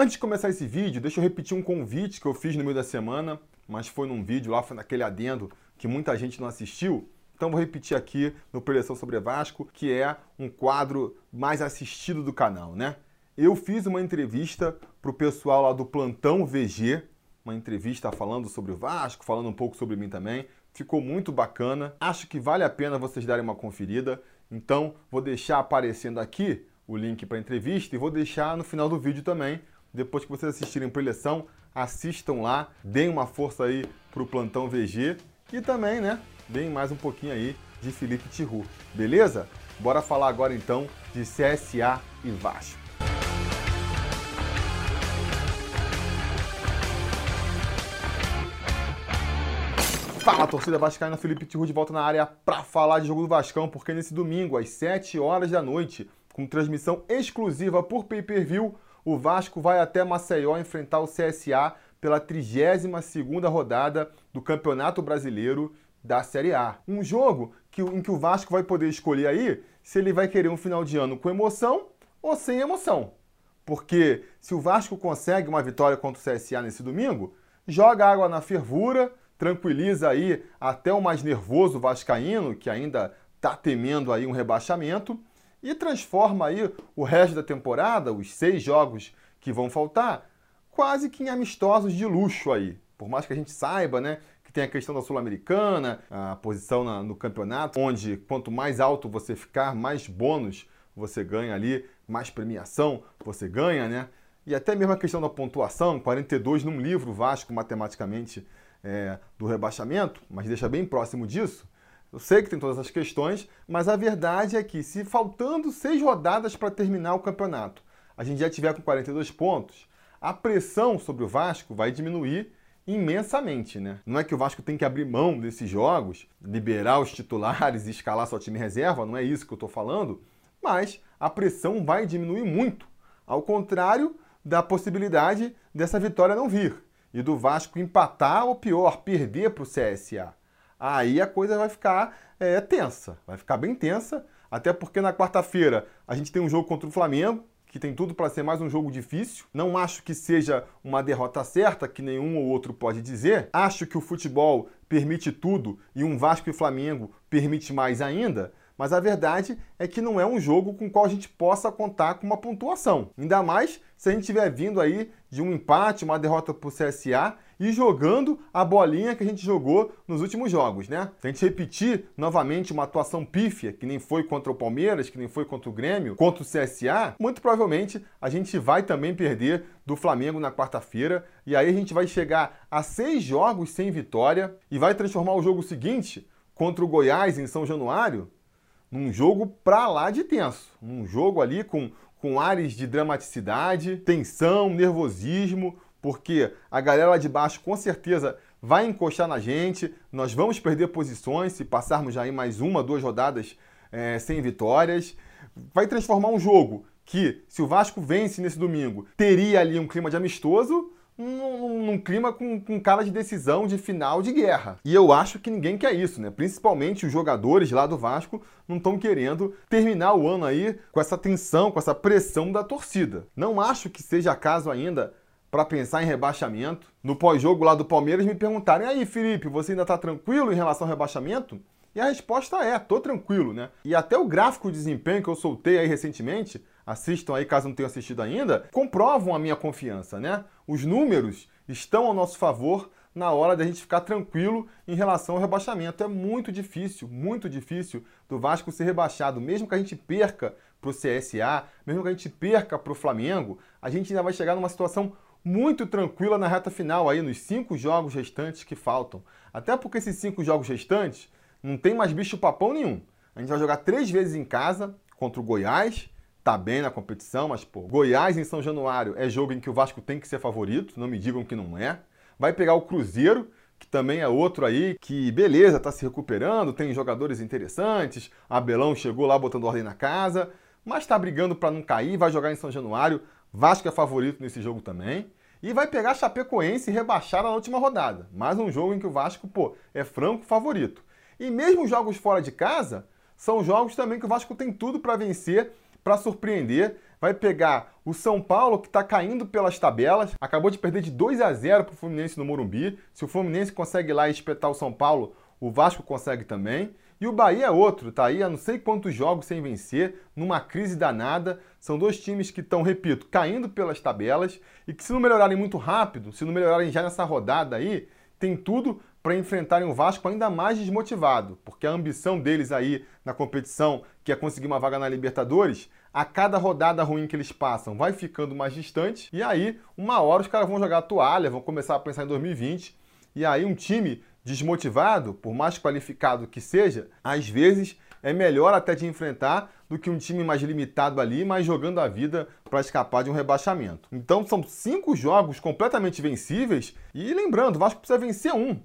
Antes de começar esse vídeo, deixa eu repetir um convite que eu fiz no meio da semana, mas foi num vídeo lá, foi naquele adendo que muita gente não assistiu. Então vou repetir aqui no Preleção sobre Vasco, que é um quadro mais assistido do canal, né? Eu fiz uma entrevista para o pessoal lá do Plantão VG, uma entrevista falando sobre o Vasco, falando um pouco sobre mim também. Ficou muito bacana. Acho que vale a pena vocês darem uma conferida. Então vou deixar aparecendo aqui o link para a entrevista e vou deixar no final do vídeo também depois que vocês assistirem a eleição, assistam lá, deem uma força aí pro Plantão VG e também, né, deem mais um pouquinho aí de Felipe Tiru, beleza? Bora falar agora então de CSA e Vasco. Fala, torcida vascaína, Felipe Tiru de volta na área para falar de jogo do Vascão, porque nesse domingo, às 7 horas da noite, com transmissão exclusiva por pay-per-view, o Vasco vai até Maceió enfrentar o CSA pela 32ª rodada do Campeonato Brasileiro da Série A. Um jogo que, em que o Vasco vai poder escolher aí se ele vai querer um final de ano com emoção ou sem emoção. Porque se o Vasco consegue uma vitória contra o CSA nesse domingo, joga água na fervura, tranquiliza aí até o mais nervoso vascaíno, que ainda está temendo aí um rebaixamento, e transforma aí o resto da temporada, os seis jogos que vão faltar, quase que em amistosos de luxo aí. Por mais que a gente saiba, né, que tem a questão da Sul-Americana, a posição na, no campeonato, onde quanto mais alto você ficar, mais bônus você ganha ali, mais premiação você ganha, né? E até mesmo a questão da pontuação, 42 num livro Vasco matematicamente é, do rebaixamento, mas deixa bem próximo disso. Eu sei que tem todas essas questões, mas a verdade é que se faltando seis rodadas para terminar o campeonato, a gente já tiver com 42 pontos, a pressão sobre o Vasco vai diminuir imensamente, né? Não é que o Vasco tem que abrir mão desses jogos, liberar os titulares e escalar seu time reserva, não é isso que eu estou falando, mas a pressão vai diminuir muito, ao contrário da possibilidade dessa vitória não vir e do Vasco empatar ou pior, perder para o CSA aí a coisa vai ficar é, tensa, vai ficar bem tensa, até porque na quarta-feira a gente tem um jogo contra o Flamengo, que tem tudo para ser mais um jogo difícil. Não acho que seja uma derrota certa, que nenhum ou outro pode dizer. Acho que o futebol permite tudo e um Vasco e Flamengo permite mais ainda. Mas a verdade é que não é um jogo com o qual a gente possa contar com uma pontuação. Ainda mais se a gente estiver vindo aí de um empate, uma derrota para o CSA e jogando a bolinha que a gente jogou nos últimos jogos, né? Se a gente repetir novamente uma atuação pífia, que nem foi contra o Palmeiras, que nem foi contra o Grêmio, contra o CSA, muito provavelmente a gente vai também perder do Flamengo na quarta-feira e aí a gente vai chegar a seis jogos sem vitória e vai transformar o jogo seguinte contra o Goiás em São Januário num jogo pra lá de tenso, um jogo ali com com ares de dramaticidade, tensão, nervosismo, porque a galera lá de baixo com certeza vai encostar na gente, nós vamos perder posições se passarmos já em mais uma, duas rodadas é, sem vitórias. Vai transformar um jogo que, se o Vasco vence nesse domingo, teria ali um clima de amistoso, num, num, clima com, com cara de decisão de final de guerra. E eu acho que ninguém quer isso, né? Principalmente os jogadores lá do Vasco não estão querendo terminar o ano aí com essa tensão, com essa pressão da torcida. Não acho que seja caso ainda para pensar em rebaixamento. No pós-jogo lá do Palmeiras me perguntaram: "E aí, Felipe, você ainda está tranquilo em relação ao rebaixamento?" E a resposta é: "Tô tranquilo, né?" E até o gráfico de desempenho que eu soltei aí recentemente assistam aí caso não tenham assistido ainda, comprovam a minha confiança, né? Os números estão ao nosso favor na hora da gente ficar tranquilo em relação ao rebaixamento. É muito difícil, muito difícil do Vasco ser rebaixado. Mesmo que a gente perca para o CSA, mesmo que a gente perca para o Flamengo, a gente ainda vai chegar numa situação muito tranquila na reta final aí, nos cinco jogos restantes que faltam. Até porque esses cinco jogos restantes não tem mais bicho papão nenhum. A gente vai jogar três vezes em casa contra o Goiás, tá bem na competição, mas pô, Goiás em São Januário é jogo em que o Vasco tem que ser favorito, não me digam que não é. Vai pegar o Cruzeiro, que também é outro aí, que beleza, tá se recuperando, tem jogadores interessantes, Abelão chegou lá botando ordem na casa, mas tá brigando para não cair, vai jogar em São Januário, Vasco é favorito nesse jogo também. E vai pegar Chapecoense rebaixada na última rodada. Mais um jogo em que o Vasco, pô, é franco favorito. E mesmo jogos fora de casa, são jogos também que o Vasco tem tudo para vencer para surpreender vai pegar o São Paulo, que está caindo pelas tabelas, acabou de perder de 2 a 0 para o Fluminense no Morumbi. Se o Fluminense consegue ir lá e espetar o São Paulo, o Vasco consegue também. E o Bahia é outro, tá aí há não sei quantos jogos sem vencer, numa crise danada. São dois times que estão, repito, caindo pelas tabelas e que se não melhorarem muito rápido, se não melhorarem já nessa rodada aí, tem tudo para enfrentarem o Vasco ainda mais desmotivado, porque a ambição deles aí na competição, que é conseguir uma vaga na Libertadores, a cada rodada ruim que eles passam vai ficando mais distante, e aí, uma hora os caras vão jogar a toalha, vão começar a pensar em 2020, e aí um time desmotivado, por mais qualificado que seja, às vezes é melhor até de enfrentar do que um time mais limitado ali, mas jogando a vida para escapar de um rebaixamento. Então são cinco jogos completamente vencíveis e lembrando, o Vasco precisa vencer um.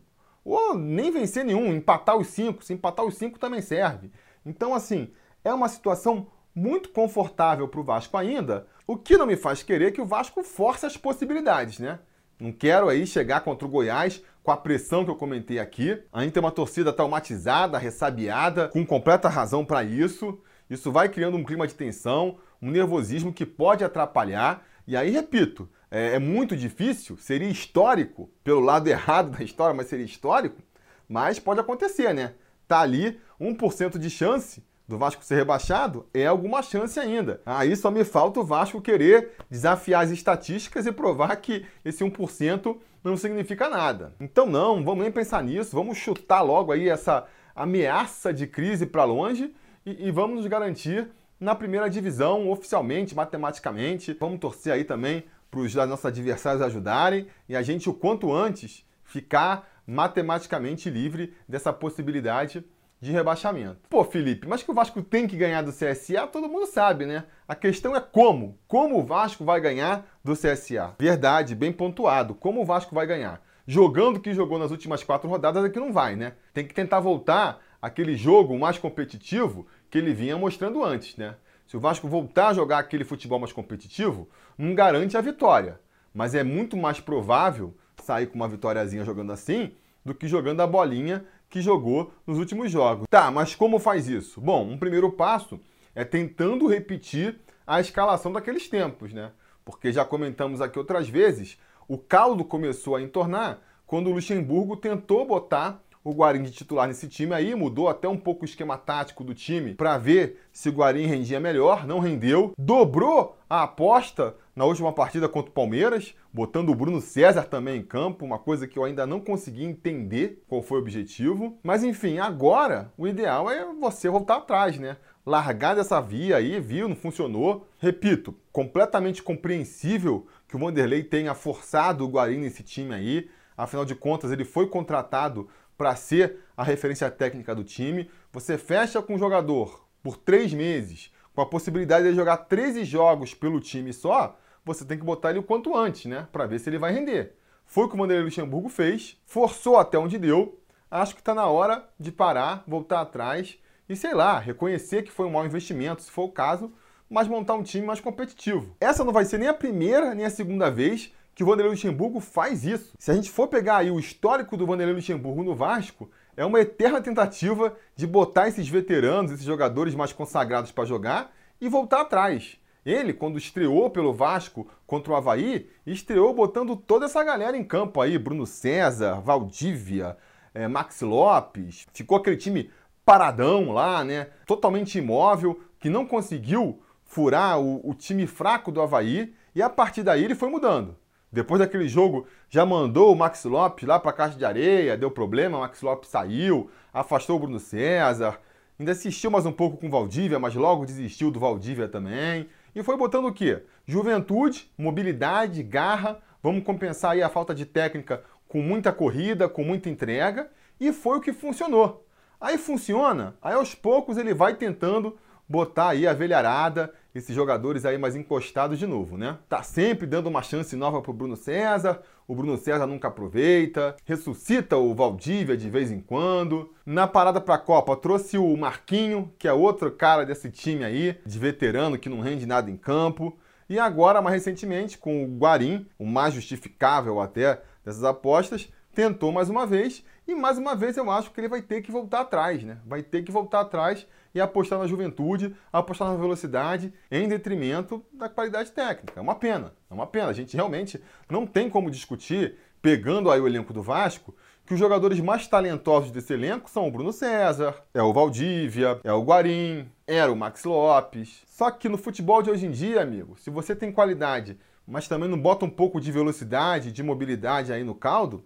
Ou nem vencer nenhum, empatar os cinco. Se empatar os cinco também serve. Então, assim, é uma situação muito confortável para o Vasco ainda, o que não me faz querer que o Vasco force as possibilidades, né? Não quero aí chegar contra o Goiás com a pressão que eu comentei aqui. Ainda tem uma torcida traumatizada, ressabiada, com completa razão para isso. Isso vai criando um clima de tensão, um nervosismo que pode atrapalhar. E aí, repito, é, é muito difícil, seria histórico, pelo lado errado da história, mas seria histórico. Mas pode acontecer, né? Tá ali 1% de chance do Vasco ser rebaixado, é alguma chance ainda. Aí só me falta o Vasco querer desafiar as estatísticas e provar que esse 1% não significa nada. Então não, vamos nem pensar nisso, vamos chutar logo aí essa ameaça de crise para longe e, e vamos nos garantir na primeira divisão, oficialmente, matematicamente. Vamos torcer aí também para os nossos adversários ajudarem e a gente, o quanto antes, ficar matematicamente livre dessa possibilidade de rebaixamento. Pô, Felipe, mas que o Vasco tem que ganhar do CSA, todo mundo sabe, né? A questão é como. Como o Vasco vai ganhar do CSA? Verdade, bem pontuado. Como o Vasco vai ganhar? Jogando o que jogou nas últimas quatro rodadas é que não vai, né? Tem que tentar voltar aquele jogo mais competitivo que ele vinha mostrando antes, né? Se o Vasco voltar a jogar aquele futebol mais competitivo, não garante a vitória. Mas é muito mais provável sair com uma vitóriazinha jogando assim do que jogando a bolinha que jogou nos últimos jogos. Tá, mas como faz isso? Bom, um primeiro passo é tentando repetir a escalação daqueles tempos, né? Porque já comentamos aqui outras vezes, o caldo começou a entornar quando o Luxemburgo tentou botar o Guarim de titular nesse time aí, mudou até um pouco o esquema tático do time para ver se o Guarim rendia melhor, não rendeu. Dobrou a aposta na última partida contra o Palmeiras, botando o Bruno César também em campo, uma coisa que eu ainda não consegui entender qual foi o objetivo. Mas enfim, agora o ideal é você voltar atrás, né? Largar dessa via aí, viu, não funcionou. Repito, completamente compreensível que o Vanderlei tenha forçado o Guarim nesse time aí. Afinal de contas, ele foi contratado para ser a referência técnica do time. Você fecha com o jogador por três meses, com a possibilidade de jogar 13 jogos pelo time só, você tem que botar ele o quanto antes, né? Para ver se ele vai render. Foi o que o Vanderlei Luxemburgo fez, forçou até onde deu. Acho que está na hora de parar, voltar atrás e, sei lá, reconhecer que foi um mau investimento, se for o caso, mas montar um time mais competitivo. Essa não vai ser nem a primeira nem a segunda vez que o Vanderlei Luxemburgo faz isso. Se a gente for pegar aí o histórico do Vanderlei Luxemburgo no Vasco, é uma eterna tentativa de botar esses veteranos, esses jogadores mais consagrados para jogar e voltar atrás. Ele, quando estreou pelo Vasco contra o Havaí, estreou botando toda essa galera em campo aí, Bruno César, Valdívia, é, Max Lopes. Ficou aquele time paradão lá, né? Totalmente imóvel, que não conseguiu furar o, o time fraco do Havaí. E a partir daí ele foi mudando. Depois daquele jogo, já mandou o Max Lopes lá para a caixa de areia, deu problema, o Max Lopes saiu, afastou o Bruno César. Ainda assistiu mais um pouco com o Valdívia, mas logo desistiu do Valdívia também. E foi botando o quê? Juventude, mobilidade, garra. Vamos compensar aí a falta de técnica com muita corrida, com muita entrega. E foi o que funcionou. Aí funciona, aí aos poucos ele vai tentando botar aí a velharada, esses jogadores aí mais encostados de novo, né? Tá sempre dando uma chance nova pro Bruno César, o Bruno César nunca aproveita, ressuscita o Valdívia de vez em quando. Na parada pra Copa, trouxe o Marquinho, que é outro cara desse time aí, de veterano que não rende nada em campo. E agora, mais recentemente, com o Guarim, o mais justificável até dessas apostas, tentou mais uma vez e mais uma vez eu acho que ele vai ter que voltar atrás, né? Vai ter que voltar atrás e apostar na juventude, apostar na velocidade, em detrimento da qualidade técnica. É uma pena, é uma pena. A gente realmente não tem como discutir, pegando aí o elenco do Vasco, que os jogadores mais talentosos desse elenco são o Bruno César, é o Valdívia, é o Guarim, era o Max Lopes. Só que no futebol de hoje em dia, amigo, se você tem qualidade, mas também não bota um pouco de velocidade, de mobilidade aí no caldo,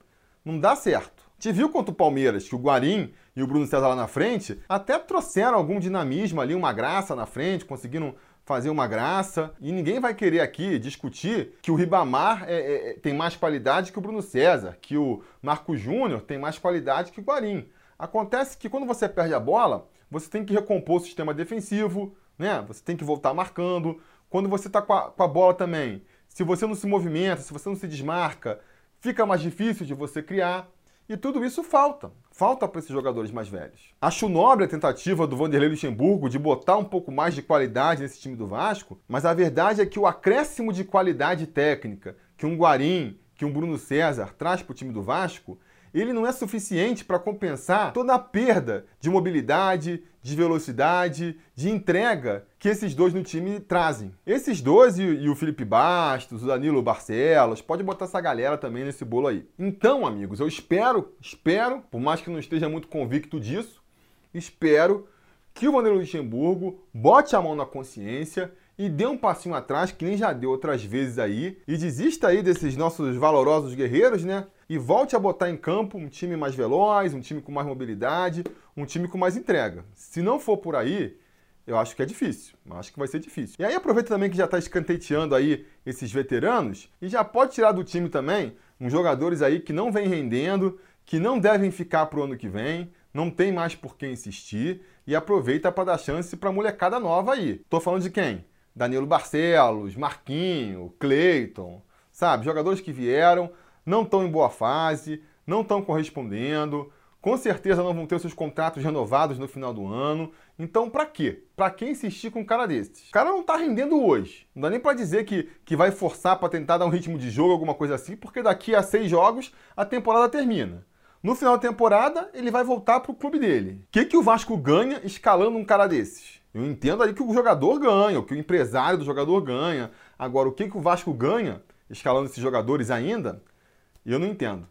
não dá certo. Te viu contra o Palmeiras que o Guarim e o Bruno César lá na frente até trouxeram algum dinamismo ali, uma graça na frente, conseguiram fazer uma graça. E ninguém vai querer aqui discutir que o Ribamar é, é, tem mais qualidade que o Bruno César, que o Marco Júnior tem mais qualidade que o Guarim. Acontece que quando você perde a bola, você tem que recompor o sistema defensivo, né? Você tem que voltar marcando. Quando você está com, com a bola também, se você não se movimenta, se você não se desmarca, fica mais difícil de você criar. E tudo isso falta. Falta para esses jogadores mais velhos. Acho nobre a tentativa do Vanderlei Luxemburgo de botar um pouco mais de qualidade nesse time do Vasco, mas a verdade é que o acréscimo de qualidade técnica que um Guarim, que um Bruno César traz para o time do Vasco ele não é suficiente para compensar toda a perda de mobilidade, de velocidade, de entrega que esses dois no time trazem. Esses dois e, e, o Felipe Bastos, o Danilo Barcelos, pode botar essa galera também nesse bolo aí. Então, amigos, eu espero, espero, por mais que não esteja muito convicto disso, espero que o Vanderlei Luxemburgo bote a mão na consciência e dê um passinho atrás, que nem já deu outras vezes aí, e desista aí desses nossos valorosos guerreiros, né? E volte a botar em campo um time mais veloz, um time com mais mobilidade, um time com mais entrega. Se não for por aí, eu acho que é difícil. Eu acho que vai ser difícil. E aí aproveita também que já está escanteteando aí esses veteranos e já pode tirar do time também uns jogadores aí que não vem rendendo, que não devem ficar para o ano que vem, não tem mais por que insistir e aproveita para dar chance para molecada nova aí. Tô falando de quem? Danilo Barcelos, Marquinho, Cleiton, sabe? Jogadores que vieram, não estão em boa fase, não estão correspondendo, com certeza não vão ter seus contratos renovados no final do ano. Então, para quê? Para que insistir com um cara desses? O cara não tá rendendo hoje. Não dá nem para dizer que, que vai forçar para tentar dar um ritmo de jogo, alguma coisa assim, porque daqui a seis jogos a temporada termina. No final da temporada, ele vai voltar pro clube dele. O que, que o Vasco ganha escalando um cara desses? Eu entendo aí que o jogador ganha, o que o empresário do jogador ganha. Agora, o que, que o Vasco ganha, escalando esses jogadores ainda, eu não entendo.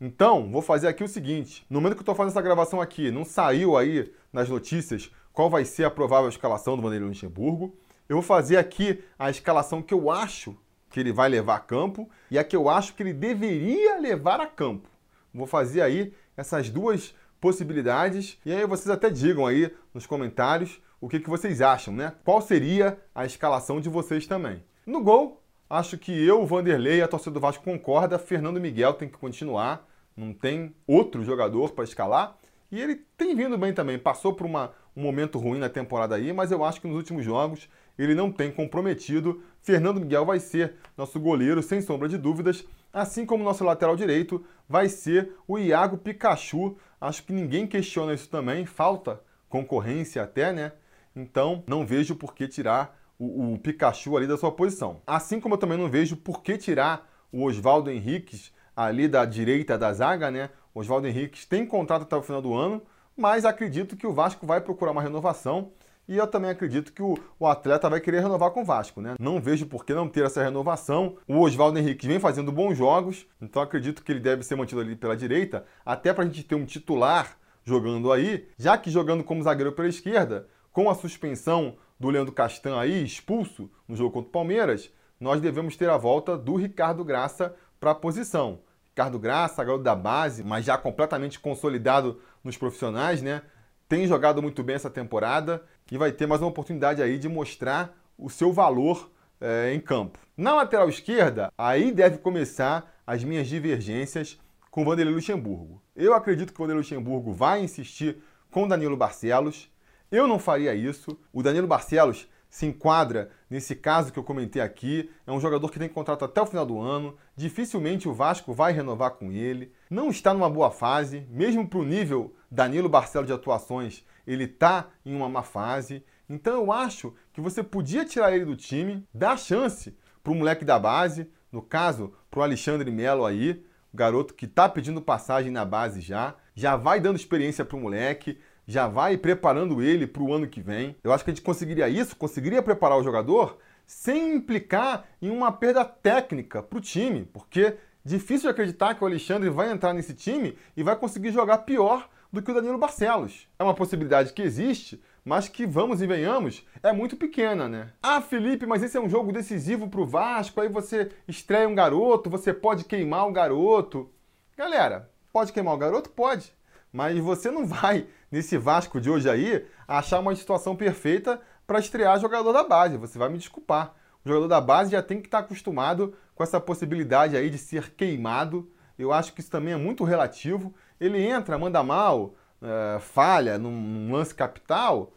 Então, vou fazer aqui o seguinte: no momento que eu estou fazendo essa gravação aqui, não saiu aí nas notícias qual vai ser a provável escalação do Vanderlei Luxemburgo. Eu vou fazer aqui a escalação que eu acho que ele vai levar a campo e a que eu acho que ele deveria levar a campo. Vou fazer aí essas duas possibilidades e aí vocês até digam aí nos comentários o que, que vocês acham, né? Qual seria a escalação de vocês também? No gol, acho que eu, Vanderlei e a torcida do Vasco concorda, Fernando Miguel tem que continuar, não tem outro jogador para escalar. E ele tem vindo bem também, passou por uma, um momento ruim na temporada aí, mas eu acho que nos últimos jogos ele não tem comprometido. Fernando Miguel vai ser nosso goleiro, sem sombra de dúvidas, assim como nosso lateral direito vai ser o Iago Pikachu. Acho que ninguém questiona isso também, falta concorrência até, né? Então, não vejo por que tirar o, o Pikachu ali da sua posição. Assim como eu também não vejo por que tirar o Oswaldo Henriques ali da direita da zaga, né? Oswaldo Henriques tem contrato até o final do ano, mas acredito que o Vasco vai procurar uma renovação e eu também acredito que o, o, atleta vai querer renovar com o Vasco, né? Não vejo por que não ter essa renovação. O Oswaldo Henrique vem fazendo bons jogos, então acredito que ele deve ser mantido ali pela direita, até para a gente ter um titular jogando aí, já que jogando como zagueiro pela esquerda, com a suspensão do Leandro Castan aí, expulso no jogo contra o Palmeiras, nós devemos ter a volta do Ricardo Graça para a posição. Ricardo Graça, garoto da base, mas já completamente consolidado nos profissionais, né? Tem jogado muito bem essa temporada e vai ter mais uma oportunidade aí de mostrar o seu valor é, em campo. Na lateral esquerda, aí deve começar as minhas divergências com Vanderlei Luxemburgo. Eu acredito que o Vanderlei Luxemburgo vai insistir com o Danilo Barcelos. Eu não faria isso. O Danilo Barcelos se enquadra nesse caso que eu comentei aqui. É um jogador que tem contrato até o final do ano. Dificilmente o Vasco vai renovar com ele. Não está numa boa fase, mesmo para o nível Danilo Barcelos de atuações, ele está em uma má fase. Então eu acho que você podia tirar ele do time, dar chance para o moleque da base, no caso, para o Alexandre Melo aí. garoto que está pedindo passagem na base já, já vai dando experiência para o moleque, já vai preparando ele para o ano que vem. Eu acho que a gente conseguiria isso, conseguiria preparar o jogador sem implicar em uma perda técnica para o time, porque difícil de acreditar que o Alexandre vai entrar nesse time e vai conseguir jogar pior do que o Danilo Barcelos. É uma possibilidade que existe, mas que, vamos e venhamos, é muito pequena, né? Ah, Felipe, mas esse é um jogo decisivo para o Vasco, aí você estreia um garoto, você pode queimar o garoto. Galera, pode queimar o garoto? Pode. Mas você não vai, nesse Vasco de hoje aí, achar uma situação perfeita para estrear jogador da base. Você vai me desculpar. O jogador da base já tem que estar tá acostumado com essa possibilidade aí de ser queimado. Eu acho que isso também é muito relativo. Ele entra, manda mal, é, falha num, num lance capital.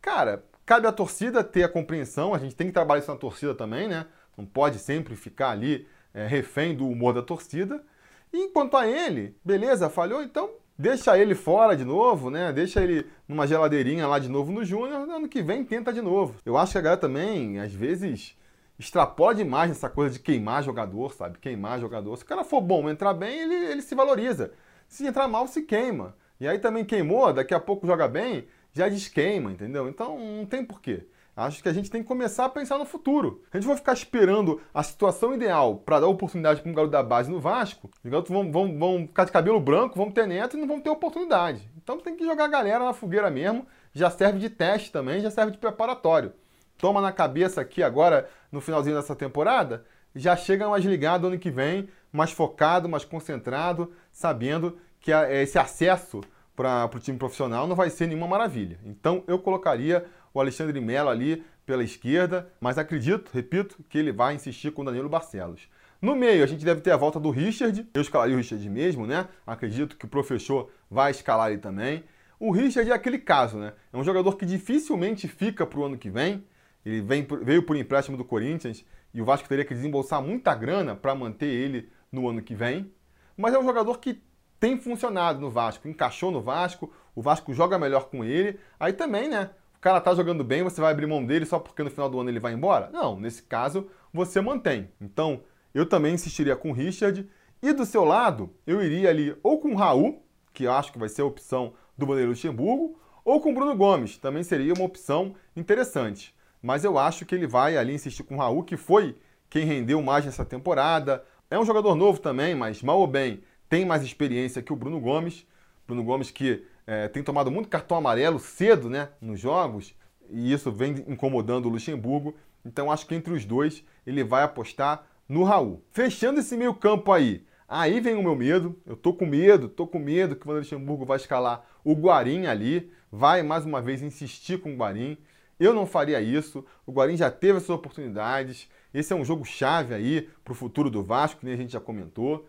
Cara, cabe à torcida ter a compreensão. A gente tem que trabalhar isso na torcida também, né? Não pode sempre ficar ali é, refém do humor da torcida. E enquanto a ele, beleza, falhou, então deixa ele fora de novo, né? Deixa ele numa geladeirinha lá de novo no Júnior, ano que vem tenta de novo. Eu acho que a galera também, às vezes, extrapola demais nessa coisa de queimar jogador, sabe? Queimar jogador. Se o cara for bom, entrar bem, ele, ele se valoriza. Se entrar mal, se queima. E aí também queimou, daqui a pouco joga bem, já desqueima, entendeu? Então não tem porquê. Acho que a gente tem que começar a pensar no futuro. A gente vai ficar esperando a situação ideal para dar oportunidade para um garoto da base no Vasco. Os garotos vão, vão, vão ficar de cabelo branco, vão ter neto e não vão ter oportunidade. Então tem que jogar a galera na fogueira mesmo. Já serve de teste também, já serve de preparatório. Toma na cabeça aqui agora, no finalzinho dessa temporada, já chega mais ligado ano que vem, mais focado, mais concentrado, sabendo que esse acesso para o time profissional não vai ser nenhuma maravilha. Então eu colocaria o Alexandre Melo ali pela esquerda, mas acredito, repito, que ele vai insistir com o Danilo Barcelos. No meio, a gente deve ter a volta do Richard. Eu escalaria o Richard mesmo, né? Acredito que o professor vai escalar ele também. O Richard é aquele caso, né? É um jogador que dificilmente fica para o ano que vem. Ele vem, veio por empréstimo do Corinthians e o Vasco teria que desembolsar muita grana para manter ele no ano que vem. Mas é um jogador que tem funcionado no Vasco, encaixou no Vasco, o Vasco joga melhor com ele. Aí também, né? o cara tá jogando bem, você vai abrir mão dele só porque no final do ano ele vai embora? Não, nesse caso você mantém. Então, eu também insistiria com o Richard. E do seu lado, eu iria ali ou com o Raul, que eu acho que vai ser a opção do Bandeira Luxemburgo, ou com o Bruno Gomes, também seria uma opção interessante. Mas eu acho que ele vai ali insistir com o Raul, que foi quem rendeu mais nessa temporada. É um jogador novo também, mas mal ou bem tem mais experiência que o Bruno Gomes. Bruno Gomes que é, tem tomado muito cartão amarelo cedo né, nos jogos, e isso vem incomodando o Luxemburgo. Então acho que entre os dois ele vai apostar no Raul. Fechando esse meio campo aí, aí vem o meu medo. Eu tô com medo, tô com medo que o Luxemburgo vai escalar o Guarim ali, vai mais uma vez insistir com o Guarim. Eu não faria isso. O Guarim já teve as suas oportunidades. Esse é um jogo chave aí para o futuro do Vasco, que nem a gente já comentou.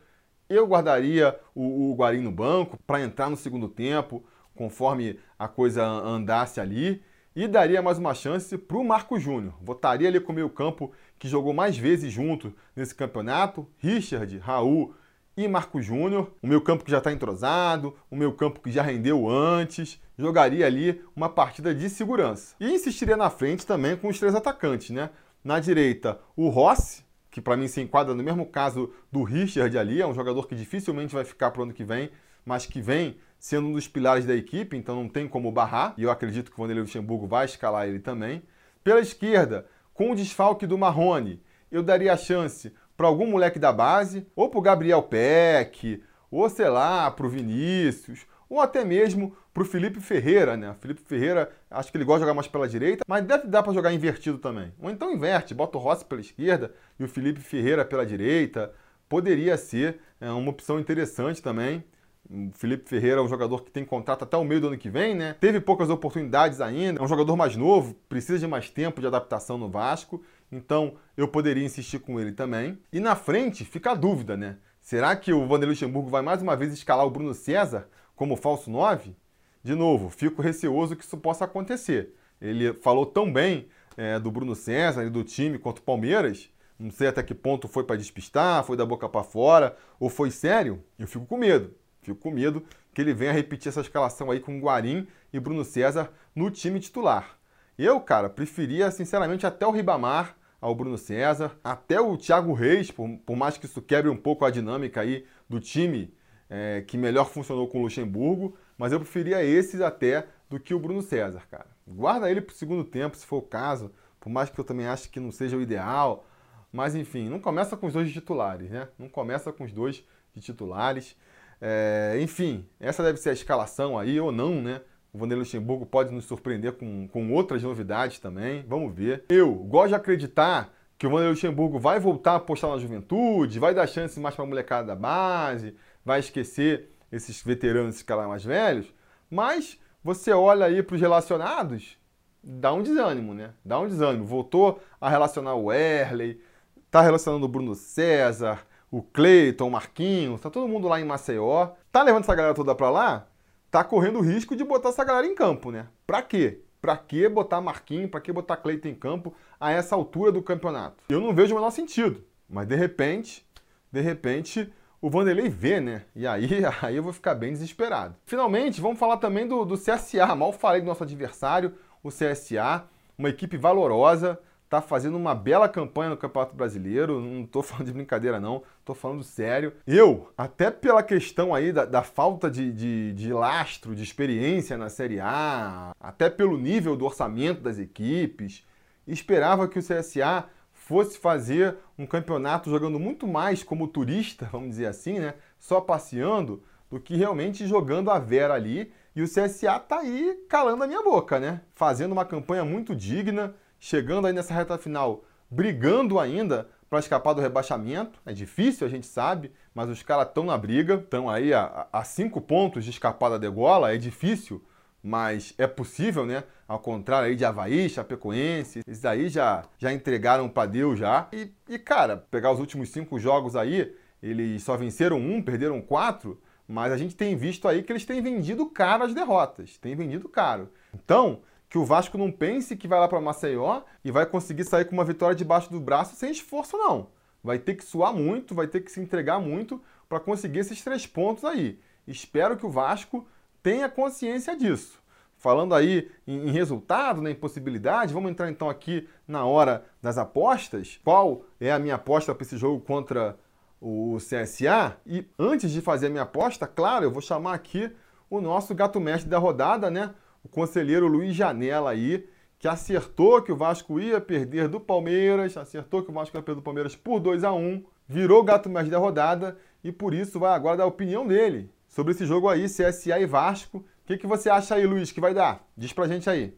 Eu guardaria o, o Guarim no banco para entrar no segundo tempo, conforme a coisa andasse ali, e daria mais uma chance para o Marco Júnior. Votaria ali com o meio campo que jogou mais vezes junto nesse campeonato, Richard, Raul e Marco Júnior. O meio campo que já está entrosado, o meio campo que já rendeu antes, jogaria ali uma partida de segurança. E insistiria na frente também com os três atacantes, né? Na direita, o Rossi, que para mim se enquadra no mesmo caso do Richard ali, é um jogador que dificilmente vai ficar para o ano que vem, mas que vem sendo um dos pilares da equipe, então não tem como barrar, e eu acredito que o Vanderlei Luxemburgo vai escalar ele também. Pela esquerda, com o desfalque do Marrone, eu daria a chance para algum moleque da base, ou para o Gabriel Peck, ou sei lá, para o Vinícius, ou até mesmo para o Felipe Ferreira, né? Felipe Ferreira, acho que ele gosta de jogar mais pela direita, mas deve dar para jogar invertido também. Ou então inverte, bota o Rossi pela esquerda e o Felipe Ferreira pela direita. Poderia ser é, uma opção interessante também. O Felipe Ferreira é um jogador que tem contrato até o meio do ano que vem, né? Teve poucas oportunidades ainda, é um jogador mais novo, precisa de mais tempo de adaptação no Vasco, então eu poderia insistir com ele também. E na frente fica a dúvida, né? Será que o Vanderlei Luxemburgo vai mais uma vez escalar o Bruno César como falso 9, de novo, fico receoso que isso possa acontecer. Ele falou tão bem é, do Bruno César e do time contra o Palmeiras, não sei até que ponto foi para despistar, foi da boca para fora, ou foi sério, eu fico com medo. Fico com medo que ele venha repetir essa escalação aí com Guarim e Bruno César no time titular. Eu, cara, preferia, sinceramente, até o Ribamar ao Bruno César. Até o Thiago Reis, por, por mais que isso quebre um pouco a dinâmica aí do time é, que melhor funcionou com o Luxemburgo, mas eu preferia esses até do que o Bruno César, cara. Guarda ele para o segundo tempo, se for o caso, por mais que eu também ache que não seja o ideal. Mas enfim, não começa com os dois titulares, né? Não começa com os dois de titulares. É, enfim, essa deve ser a escalação aí, ou não, né? O Vanderlei Luxemburgo pode nos surpreender com, com outras novidades também. Vamos ver. Eu gosto de acreditar que o Vanderlei Luxemburgo vai voltar a apostar na juventude, vai dar chance mais para a molecada da base, vai esquecer esses veteranos, esses caras mais velhos. Mas você olha aí para os relacionados, dá um desânimo, né? Dá um desânimo. Voltou a relacionar o Erley, tá relacionando o Bruno César, o Cleiton, o Marquinhos, tá todo mundo lá em Maceió. Tá levando essa galera toda para lá? Tá correndo o risco de botar essa galera em campo, né? Pra quê? Pra que botar Marquinhos, pra que botar Cleiton em campo a essa altura do campeonato? Eu não vejo o menor sentido. Mas de repente, de repente, o Vanderlei vê, né? E aí, aí eu vou ficar bem desesperado. Finalmente, vamos falar também do, do CSA. Mal falei do nosso adversário, o CSA, uma equipe valorosa, está fazendo uma bela campanha no Campeonato Brasileiro. Não estou falando de brincadeira, não. Estou falando sério. Eu, até pela questão aí da, da falta de, de, de, lastro, de experiência na Série A, até pelo nível do orçamento das equipes, esperava que o CSA fosse fazer um campeonato jogando muito mais como turista, vamos dizer assim, né? Só passeando, do que realmente jogando a vera ali e o CSA tá aí calando a minha boca, né? Fazendo uma campanha muito digna, chegando aí nessa reta final, brigando ainda para escapar do rebaixamento. É difícil, a gente sabe, mas os caras estão na briga, estão aí a, a, cinco pontos de escapada de gola. É difícil, mas é possível, né? Ao contrário aí de Havaí, Chapecoense, esses aí já, já entregaram para Deus já. E, e, cara, pegar os últimos cinco jogos aí, eles só venceram um, perderam quatro mas a gente tem visto aí que eles têm vendido caro as derrotas, têm vendido caro. Então, que o Vasco não pense que vai lá para Maceió e vai conseguir sair com uma vitória debaixo do braço sem esforço, não. Vai ter que suar muito, vai ter que se entregar muito para conseguir esses três pontos aí. Espero que o Vasco tenha consciência disso. Falando aí em, em resultado, né, em possibilidade, vamos entrar então aqui na hora das apostas. Qual é a minha aposta para esse jogo contra o CSA. E antes de fazer a minha aposta, claro, eu vou chamar aqui o nosso gato mestre da rodada, né? O conselheiro Luiz Janela aí, que acertou que o Vasco ia perder do Palmeiras, acertou que o Vasco ia perder do Palmeiras por 2 a 1 virou gato mestre da rodada e por isso vai agora dar a opinião dele sobre esse jogo aí, CSA e Vasco. O que, que você acha aí, Luiz, que vai dar? Diz pra gente aí.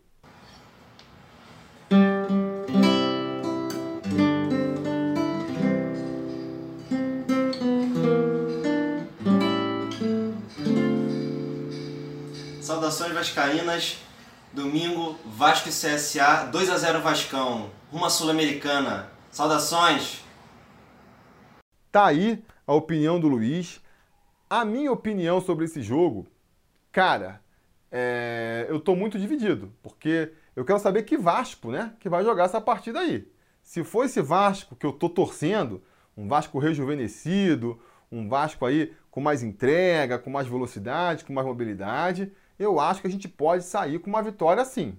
Vascaínas. Domingo, Vasco e CSA, 2 a 0 Vascão, rumo à Sul-Americana. Saudações! Tá aí a opinião do Luiz. A minha opinião sobre esse jogo, cara, é... eu tô muito dividido, porque eu quero saber que Vasco, né, que vai jogar essa partida aí. Se for esse Vasco que eu tô torcendo, um Vasco rejuvenescido, um Vasco aí com mais entrega, com mais velocidade, com mais mobilidade, eu acho que a gente pode sair com uma vitória sim.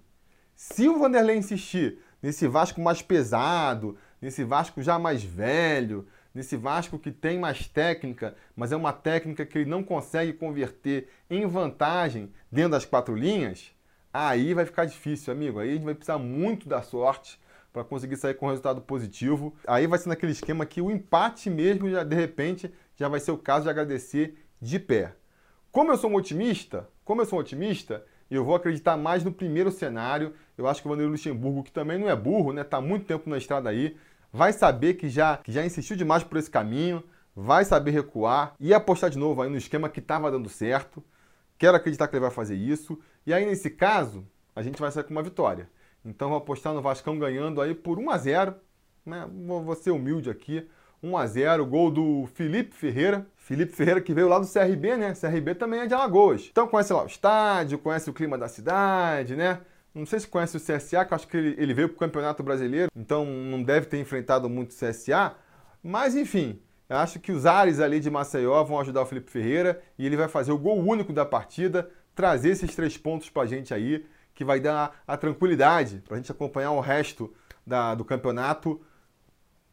Se o Vanderlei insistir nesse Vasco mais pesado, nesse Vasco já mais velho, nesse Vasco que tem mais técnica, mas é uma técnica que ele não consegue converter em vantagem dentro das quatro linhas, aí vai ficar difícil, amigo. Aí a gente vai precisar muito da sorte para conseguir sair com um resultado positivo. Aí vai ser naquele esquema que o empate mesmo, já, de repente, já vai ser o caso de agradecer de pé. Como eu sou um otimista, como eu sou um otimista, eu vou acreditar mais no primeiro cenário. Eu acho que o Vanderlei Luxemburgo, que também não é burro, né? Tá muito tempo na estrada aí, vai saber que já, que já insistiu demais por esse caminho, vai saber recuar e apostar de novo aí no esquema que estava dando certo. Quero acreditar que ele vai fazer isso. E aí, nesse caso, a gente vai sair com uma vitória. Então, vou apostar no Vascão ganhando aí por 1 a 0 né? Vou ser humilde aqui. 1 a 0 gol do Felipe Ferreira. Felipe Ferreira que veio lá do CRB, né? CRB também é de Alagoas. Então conhece lá o estádio, conhece o clima da cidade, né? Não sei se conhece o CSA, que eu acho que ele, ele veio para o Campeonato Brasileiro, então não deve ter enfrentado muito o CSA. Mas enfim, acho que os ares ali de Maceió vão ajudar o Felipe Ferreira e ele vai fazer o gol único da partida, trazer esses três pontos para a gente aí, que vai dar a tranquilidade para a gente acompanhar o resto da, do campeonato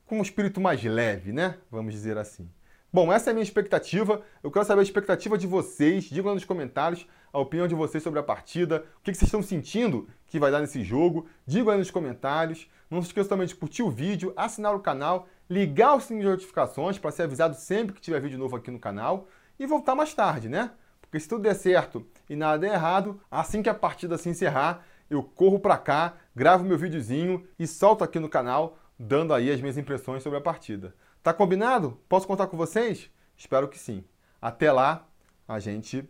com um espírito mais leve, né? Vamos dizer assim. Bom, essa é a minha expectativa. Eu quero saber a expectativa de vocês. Digam lá nos comentários a opinião de vocês sobre a partida. O que vocês estão sentindo que vai dar nesse jogo. Digam aí nos comentários. Não se esqueça também de curtir o vídeo, assinar o canal, ligar o sininho de notificações para ser avisado sempre que tiver vídeo novo aqui no canal e voltar mais tarde, né? Porque se tudo der certo e nada der errado, assim que a partida se encerrar, eu corro para cá, gravo meu videozinho e solto aqui no canal, dando aí as minhas impressões sobre a partida. Tá combinado? Posso contar com vocês? Espero que sim. Até lá, a gente